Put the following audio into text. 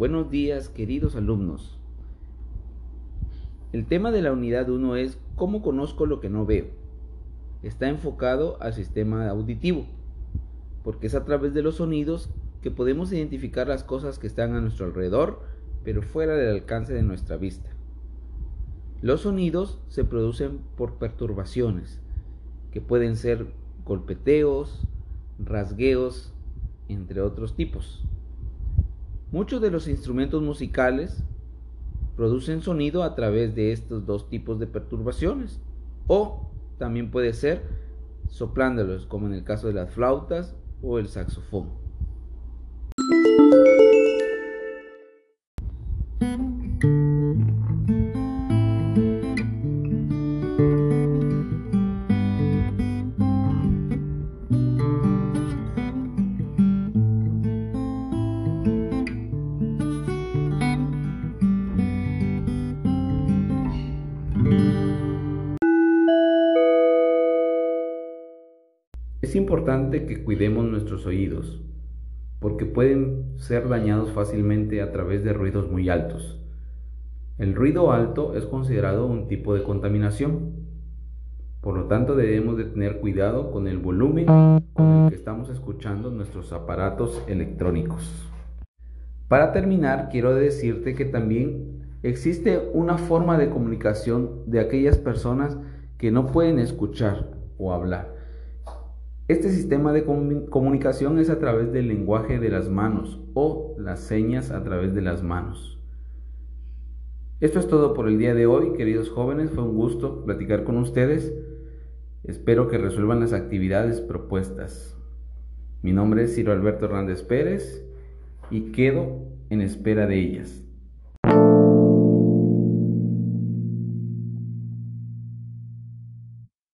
Buenos días, queridos alumnos. El tema de la unidad 1 es ¿Cómo conozco lo que no veo? Está enfocado al sistema auditivo, porque es a través de los sonidos que podemos identificar las cosas que están a nuestro alrededor, pero fuera del alcance de nuestra vista. Los sonidos se producen por perturbaciones, que pueden ser golpeteos, rasgueos, entre otros tipos. Muchos de los instrumentos musicales producen sonido a través de estos dos tipos de perturbaciones o también puede ser soplándolos como en el caso de las flautas o el saxofón. Es importante que cuidemos nuestros oídos, porque pueden ser dañados fácilmente a través de ruidos muy altos. El ruido alto es considerado un tipo de contaminación, por lo tanto debemos de tener cuidado con el volumen con el que estamos escuchando nuestros aparatos electrónicos. Para terminar, quiero decirte que también existe una forma de comunicación de aquellas personas que no pueden escuchar o hablar. Este sistema de comunicación es a través del lenguaje de las manos o las señas a través de las manos. Esto es todo por el día de hoy, queridos jóvenes. Fue un gusto platicar con ustedes. Espero que resuelvan las actividades propuestas. Mi nombre es Ciro Alberto Hernández Pérez y quedo en espera de ellas.